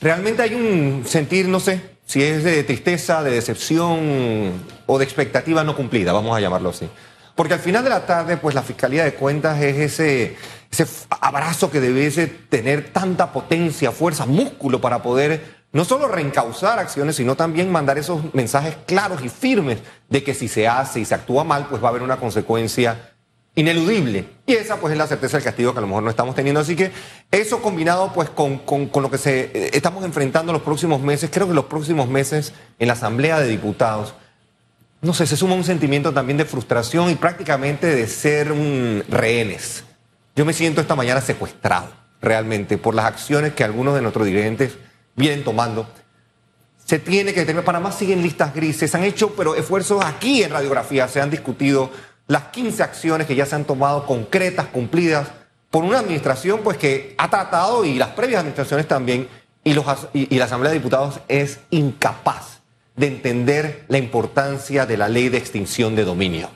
realmente hay un sentir, no sé, si es de tristeza, de decepción o de expectativa no cumplida, vamos a llamarlo así. Porque al final de la tarde, pues la Fiscalía de Cuentas es ese, ese abrazo que debe tener tanta potencia, fuerza, músculo para poder no solo reencauzar acciones, sino también mandar esos mensajes claros y firmes de que si se hace y se actúa mal, pues va a haber una consecuencia ineludible. Y esa pues es la certeza del castigo que a lo mejor no estamos teniendo. Así que eso combinado pues con, con, lo que se, eh, estamos enfrentando los próximos meses, creo que los próximos meses en la Asamblea de Diputados, no sé, se suma un sentimiento también de frustración y prácticamente de ser un rehenes. Yo me siento esta mañana secuestrado realmente por las acciones que algunos de nuestros dirigentes vienen tomando. Se tiene que detener. Panamá siguen listas grises. Han hecho, pero esfuerzos aquí en radiografía. Se han discutido las 15 acciones que ya se han tomado, concretas, cumplidas, por una administración pues que ha tratado, y las previas administraciones también, y, y, la Asamblea de Diputados es incapaz de entender la importancia de la ley de extinción de dominio.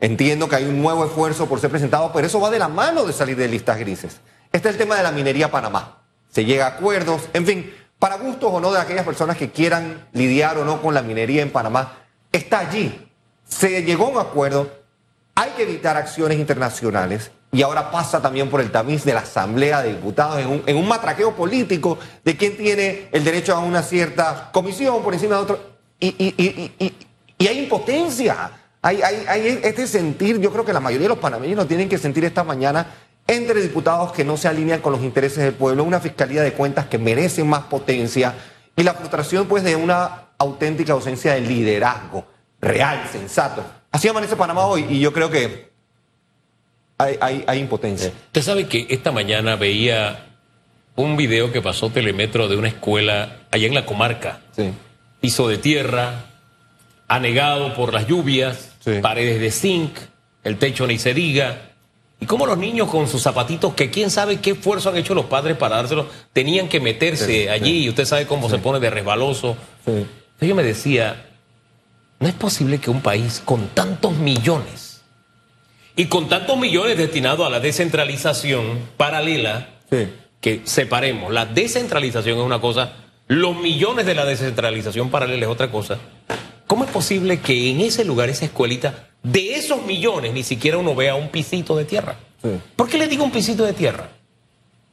Entiendo que hay un nuevo esfuerzo por ser presentado, pero eso va de la mano de salir de listas grises. Este es el tema de la minería Panamá. Se llega a acuerdos, en fin, para gustos o no de aquellas personas que quieran lidiar o no con la minería en Panamá, está allí. Se llegó a un acuerdo, hay que evitar acciones internacionales y ahora pasa también por el tamiz de la Asamblea de Diputados en un, matraqueo político de quién tiene el derecho a una cierta comisión por encima de otro. Y, hay impotencia, hay, hay, este sentir, yo creo que la mayoría de los panameños lo tienen que sentir esta mañana entre diputados que no se alinean con los intereses del pueblo, una fiscalía de cuentas que merece más potencia y la frustración pues de una auténtica ausencia de liderazgo real, sensato. Así amanece Panamá hoy y yo creo que hay, impotencia. Usted sabe que esta mañana veía un video que pasó Telemetro de una escuela allá en la comarca. Sí. Piso de tierra, anegado por las lluvias, paredes de zinc, el techo ni se diga. Y cómo los niños con sus zapatitos, que quién sabe qué esfuerzo han hecho los padres para dárselos, tenían que meterse allí y usted sabe cómo se pone de resbaloso. Entonces yo me decía, no es posible que un país con tantos millones y con tantos millones destinados a la descentralización paralela, que separemos, la descentralización es una cosa, los millones de la descentralización paralela es otra cosa. ¿Cómo es posible que en ese lugar, esa escuelita, de esos millones ni siquiera uno vea un pisito de tierra? ¿Por qué le digo un pisito de tierra?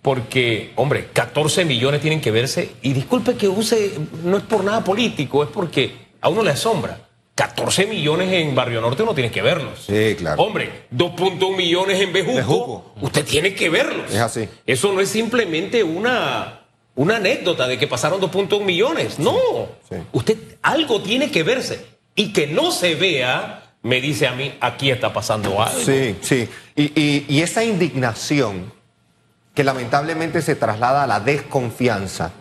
Porque, hombre, 14 millones tienen que verse, y disculpe que use, no es por nada político, es porque a uno le asombra. 14 millones en Barrio Norte uno tiene que verlos. Sí, claro. Hombre, 2.1 millones en Bejuco, usted tiene que verlos. Es así. Eso no es simplemente una, una anécdota de que pasaron 2.1 millones. No. Usted algo tiene que verse. Y que no se vea, me dice a mí, aquí está pasando algo. Sí, sí. Y, y esa indignación que lamentablemente se traslada a la desconfianza,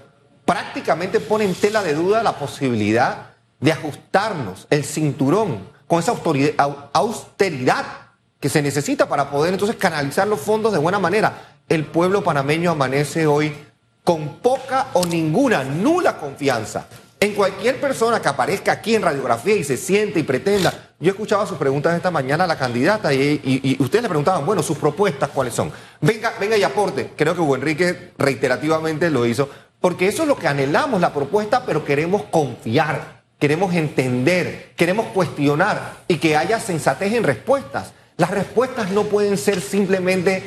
prácticamente pone en tela de duda la posibilidad de ajustarnos el cinturón con esa austeridad que se necesita para poder entonces canalizar los fondos de buena manera. El pueblo panameño amanece hoy con poca o ninguna, nula confianza en cualquier persona que aparezca aquí en radiografía y se siente y pretenda. Yo escuchaba sus preguntas esta mañana a la candidata y, ustedes le preguntaban, bueno, sus propuestas cuáles son. Venga, venga y aporte. Creo que Hugo Enrique reiterativamente lo hizo, porque eso es lo que anhelamos, la propuesta, pero queremos confiar queremos entender, queremos cuestionar y que haya sensatez en respuestas. Las respuestas no pueden ser simplemente,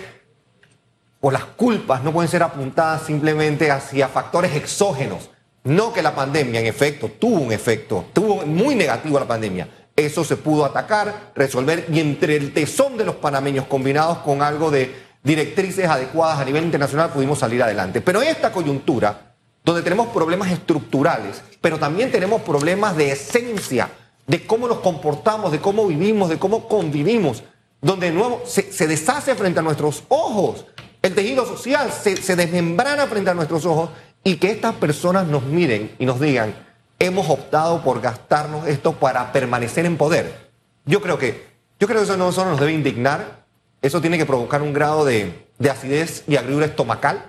o las culpas no pueden ser apuntadas simplemente hacia factores exógenos. No que la pandemia, en efecto, tuvo un efecto, tuvo muy negativo la pandemia. Eso se pudo atacar, resolver y entre el tesón de los panameños combinados con algo de directrices adecuadas a nivel internacional pudimos salir adelante. Pero esta coyuntura donde tenemos problemas estructurales, pero también tenemos problemas de esencia, de cómo nos comportamos, de cómo vivimos, de cómo convivimos, donde de nuevo se, deshace frente a nuestros ojos, el tejido social se, se desmembrana frente a nuestros ojos y que estas personas nos miren y nos digan, hemos optado por gastarnos esto para permanecer en poder. Yo creo que, yo creo que eso no solo nos debe indignar, eso tiene que provocar un grado de, de acidez y agriura estomacal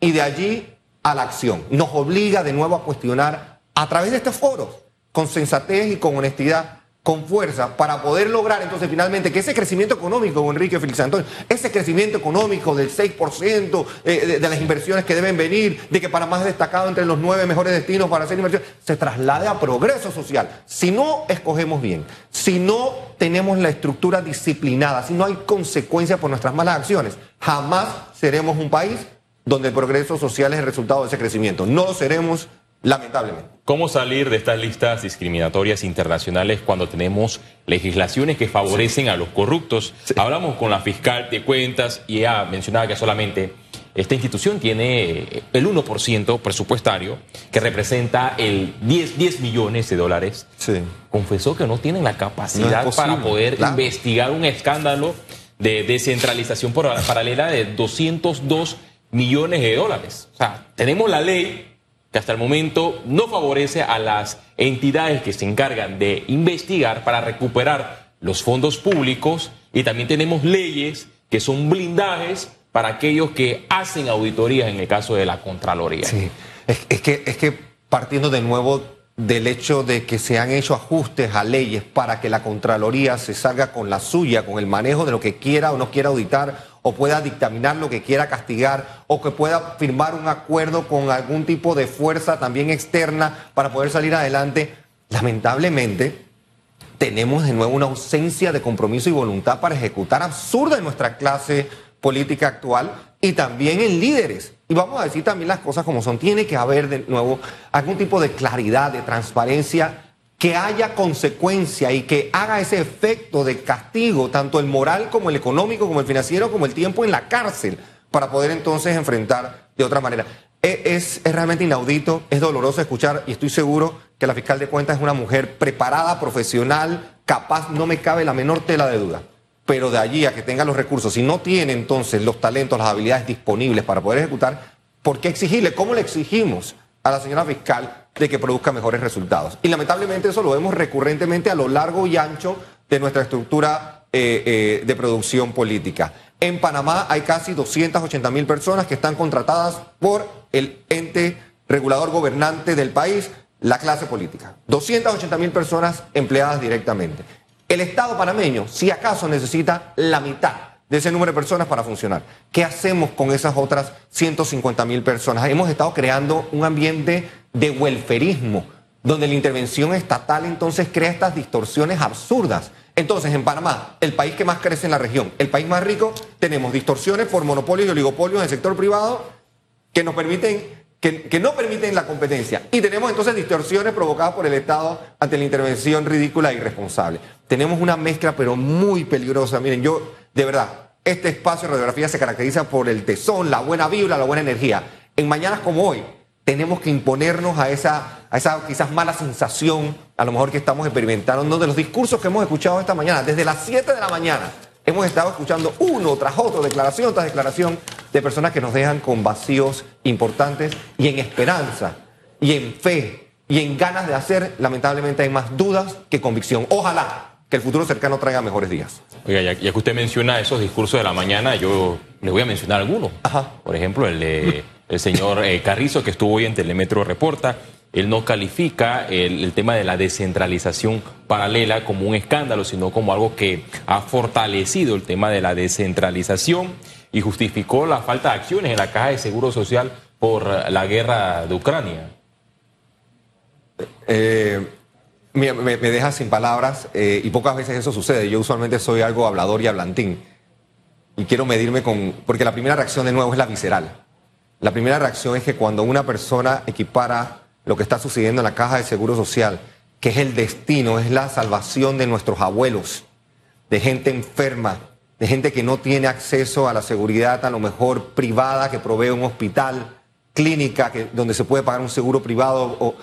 y de allí a la acción. Nos obliga de nuevo a cuestionar a través de estos foros, con sensatez y con honestidad, con fuerza para poder lograr entonces finalmente que ese crecimiento económico, Enrique Félix Antonio, ese crecimiento económico del 6% eh, de, las inversiones que deben venir, de que Panamá es destacado entre los nueve mejores destinos para hacer inversiones, se traslade a progreso social. Si no escogemos bien, si no tenemos la estructura disciplinada, si no hay consecuencias por nuestras malas acciones, jamás seremos un país donde el progreso social es el resultado de ese crecimiento. No lo seremos lamentablemente. ¿Cómo salir de estas listas discriminatorias internacionales cuando tenemos legislaciones que favorecen a los corruptos? Hablamos con la fiscal de cuentas y ella mencionaba que solamente esta institución tiene el 1% presupuestario, que representa el 10, 10 millones de dólares. Sí. Confesó que no tienen la capacidad para poder investigar un escándalo de descentralización paralela de 202 millones de dólares. O sea, tenemos la ley que hasta el momento no favorece a las entidades que se encargan de investigar para recuperar los fondos públicos y también tenemos leyes que son blindajes para aquellos que hacen auditorías en el caso de la Contraloría. Sí, es, que, es que partiendo de nuevo del hecho de que se han hecho ajustes a leyes para que la Contraloría se salga con la suya, con el manejo de lo que quiera o no quiera auditar o pueda dictaminar lo que quiera castigar, o que pueda firmar un acuerdo con algún tipo de fuerza también externa para poder salir adelante. Lamentablemente, tenemos de nuevo una ausencia de compromiso y voluntad para ejecutar absurda en nuestra clase política actual y también en líderes. Y vamos a decir también las cosas como son. Tiene que haber de nuevo algún tipo de claridad, de transparencia que haya consecuencia y que haga ese efecto de castigo, tanto el moral como el económico, como el financiero, como el tiempo en la cárcel, para poder entonces enfrentar de otra manera. E, es, es, realmente inaudito, es doloroso escuchar y estoy seguro que la fiscal de cuentas es una mujer preparada, profesional, capaz, no me cabe la menor tela de duda. Pero de allí a que tenga los recursos, si no tiene entonces los talentos, las habilidades disponibles para poder ejecutar, ¿por qué exigirle? ¿Cómo le exigimos a la señora fiscal de que produzca mejores resultados. Y lamentablemente eso lo vemos recurrentemente a lo largo y ancho de nuestra estructura eh, eh, de producción política. En Panamá hay casi 280 mil personas que están contratadas por el ente regulador gobernante del país, la clase política. 280 mil personas empleadas directamente. El Estado panameño, si acaso, necesita la mitad de ese número de personas para funcionar. ¿Qué hacemos con esas otras 150 mil personas? Hemos estado creando un ambiente de welferismo, donde la intervención estatal entonces crea estas distorsiones absurdas. Entonces, en Panamá, el país que más crece en la región, el país más rico, tenemos distorsiones por monopolios y oligopolios en el sector privado que nos permiten, que, que no permiten la competencia. Y tenemos entonces distorsiones provocadas por el Estado ante la intervención ridícula e irresponsable. Tenemos una mezcla, pero muy peligrosa. Miren, yo, de verdad, este espacio de radiografía se caracteriza por el tesón, la buena vibra, la buena energía. En mañanas como hoy, tenemos que imponernos a esa, a esa quizás mala sensación, a lo mejor que estamos experimentando, de los discursos que hemos escuchado esta mañana, desde las 7 de la mañana. Hemos estado escuchando uno tras otro, declaración tras declaración, de personas que nos dejan con vacíos importantes y en esperanza, y en fe, y en ganas de hacer, lamentablemente hay más dudas que convicción. Ojalá que el futuro cercano traiga mejores días. Oiga, ya, que usted menciona esos discursos de la mañana, yo le voy a mencionar algunos. Por ejemplo, el de el señor eh, Carrizo, que estuvo hoy en Telemetro Reporta. Él no califica el, tema de la descentralización paralela como un escándalo, sino como algo que ha fortalecido el tema de la descentralización y justificó la falta de acciones en la Caja de Seguro Social por la guerra de Ucrania. Eh, me, deja sin palabras eh, y pocas veces eso sucede. Yo usualmente soy algo hablador y hablantín y quiero medirme con... porque la primera reacción de nuevo es la visceral. La primera reacción es que cuando una persona equipara lo que está sucediendo en la caja de seguro social, que es el destino, es la salvación de nuestros abuelos, de gente enferma, de gente que no tiene acceso a la seguridad a lo mejor privada que provee un hospital, clínica que, donde se puede pagar un seguro privado,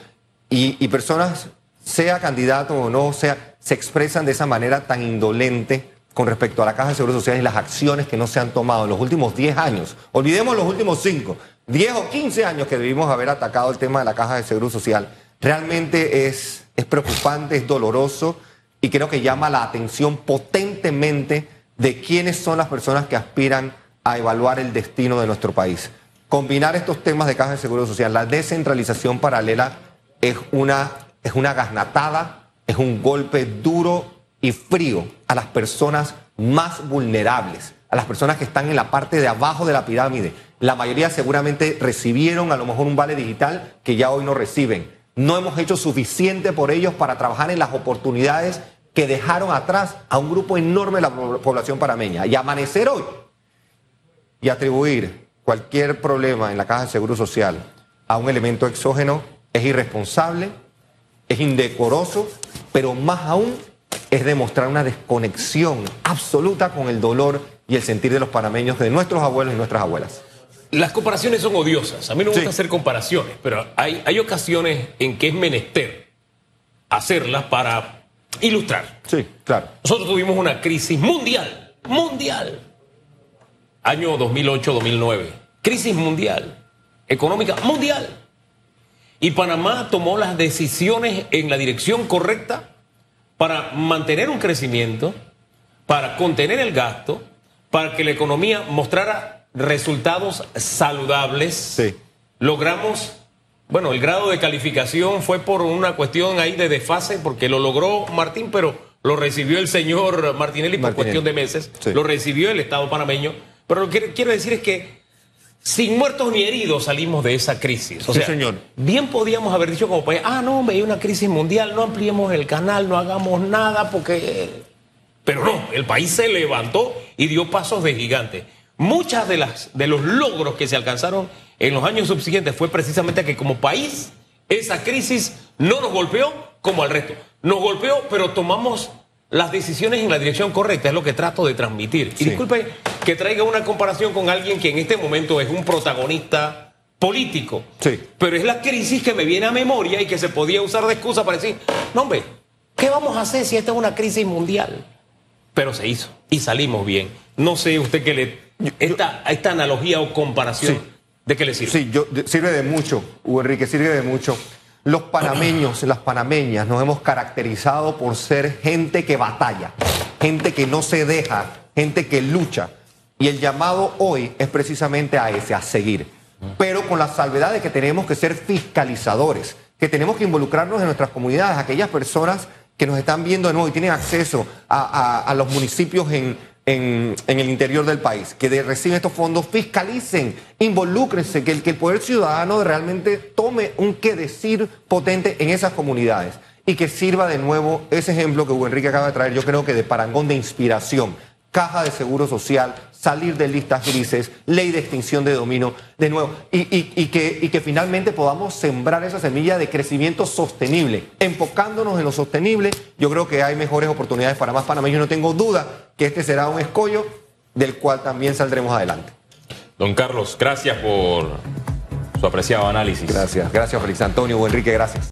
y, y personas, sea candidato o no, sea, se expresan de esa manera tan indolente con respecto a la Caja de Seguro Social y las acciones que no se han tomado en los últimos 10 años. Olvidemos los últimos 5, 10 o 15 años que debimos haber atacado el tema de la Caja de Seguro Social. Realmente es, es preocupante, es doloroso y creo que llama la atención potentemente de quiénes son las personas que aspiran a evaluar el destino de nuestro país. Combinar estos temas de Caja de Seguro Social, la descentralización paralela es una, es una gasnatada es un golpe duro y frío a las personas más vulnerables, a las personas que están en la parte de abajo de la pirámide. La mayoría seguramente recibieron a lo mejor un vale digital que ya hoy no reciben. No hemos hecho suficiente por ellos para trabajar en las oportunidades que dejaron atrás a un grupo enorme de la población parameña. Y amanecer hoy y atribuir cualquier problema en la caja de seguro social a un elemento exógeno es irresponsable, es indecoroso, pero más aún es demostrar una desconexión absoluta con el dolor y el sentir de los panameños, de nuestros abuelos y nuestras abuelas. Las comparaciones son odiosas. A mí no me gusta hacer comparaciones, pero hay, hay ocasiones en que es menester hacerlas para ilustrar. Sí, claro. Nosotros tuvimos una crisis mundial, mundial, año 2008-2009. Crisis mundial, económica mundial. Y Panamá tomó las decisiones en la dirección correcta para mantener un crecimiento, para contener el gasto, para que la economía mostrara resultados saludables. Sí. Logramos, bueno, el grado de calificación fue por una cuestión ahí de desfase, porque lo logró Martín, pero lo recibió el señor Martinelli por cuestión de meses, lo recibió el Estado panameño. Pero lo que quiero decir es que sin muertos ni heridos salimos de esa crisis. O sea, señor. bien podíamos haber dicho como país, ah, no, hay una crisis mundial, no ampliemos el canal, no hagamos nada, porque... Pero no, el país se levantó y dio pasos de gigante. Muchas de, las, de los logros que se alcanzaron en los años subsiguientes fue precisamente que como país esa crisis no nos golpeó como al resto. Nos golpeó, pero tomamos las decisiones en la dirección correcta, es lo que trato de transmitir. Y disculpe que traiga una comparación con alguien que en este momento es un protagonista político. Sí. Pero es la crisis que me viene a memoria y que se podía usar de excusa para decir, no hombre, ¿qué vamos a hacer si esta es una crisis mundial? Pero se hizo y salimos bien. No sé usted qué le... Esta, esta analogía o comparación, ¿de qué le sirve? Sí, yo, sirve de mucho, Hugo Enrique, sirve de mucho. Los panameños, las panameñas, nos hemos caracterizado por ser gente que batalla, gente que no se deja, gente que lucha. Y el llamado hoy es precisamente a ese, a seguir. Pero con la salvedad de que tenemos que ser fiscalizadores, que tenemos que involucrarnos en nuestras comunidades, aquellas personas que nos están viendo de nuevo y tienen acceso a los municipios en, en, el interior del país, que reciben estos fondos, fiscalicen, involúcrense, que el, que poder ciudadano realmente tome un qué decir potente en esas comunidades y que sirva de nuevo ese ejemplo que Hugo Enrique acaba de traer, yo creo que de parangón de inspiración. Caja de Seguro Social, salir de listas grises, ley de extinción de dominio, de nuevo, y, que, y que finalmente podamos sembrar esa semilla de crecimiento sostenible. Enfocándonos en lo sostenible, yo creo que hay mejores oportunidades para más panameños. No tengo duda que este será un escollo del cual también saldremos adelante. Don Carlos, gracias por su apreciado análisis. Gracias, gracias Félix Antonio, Enrique, gracias.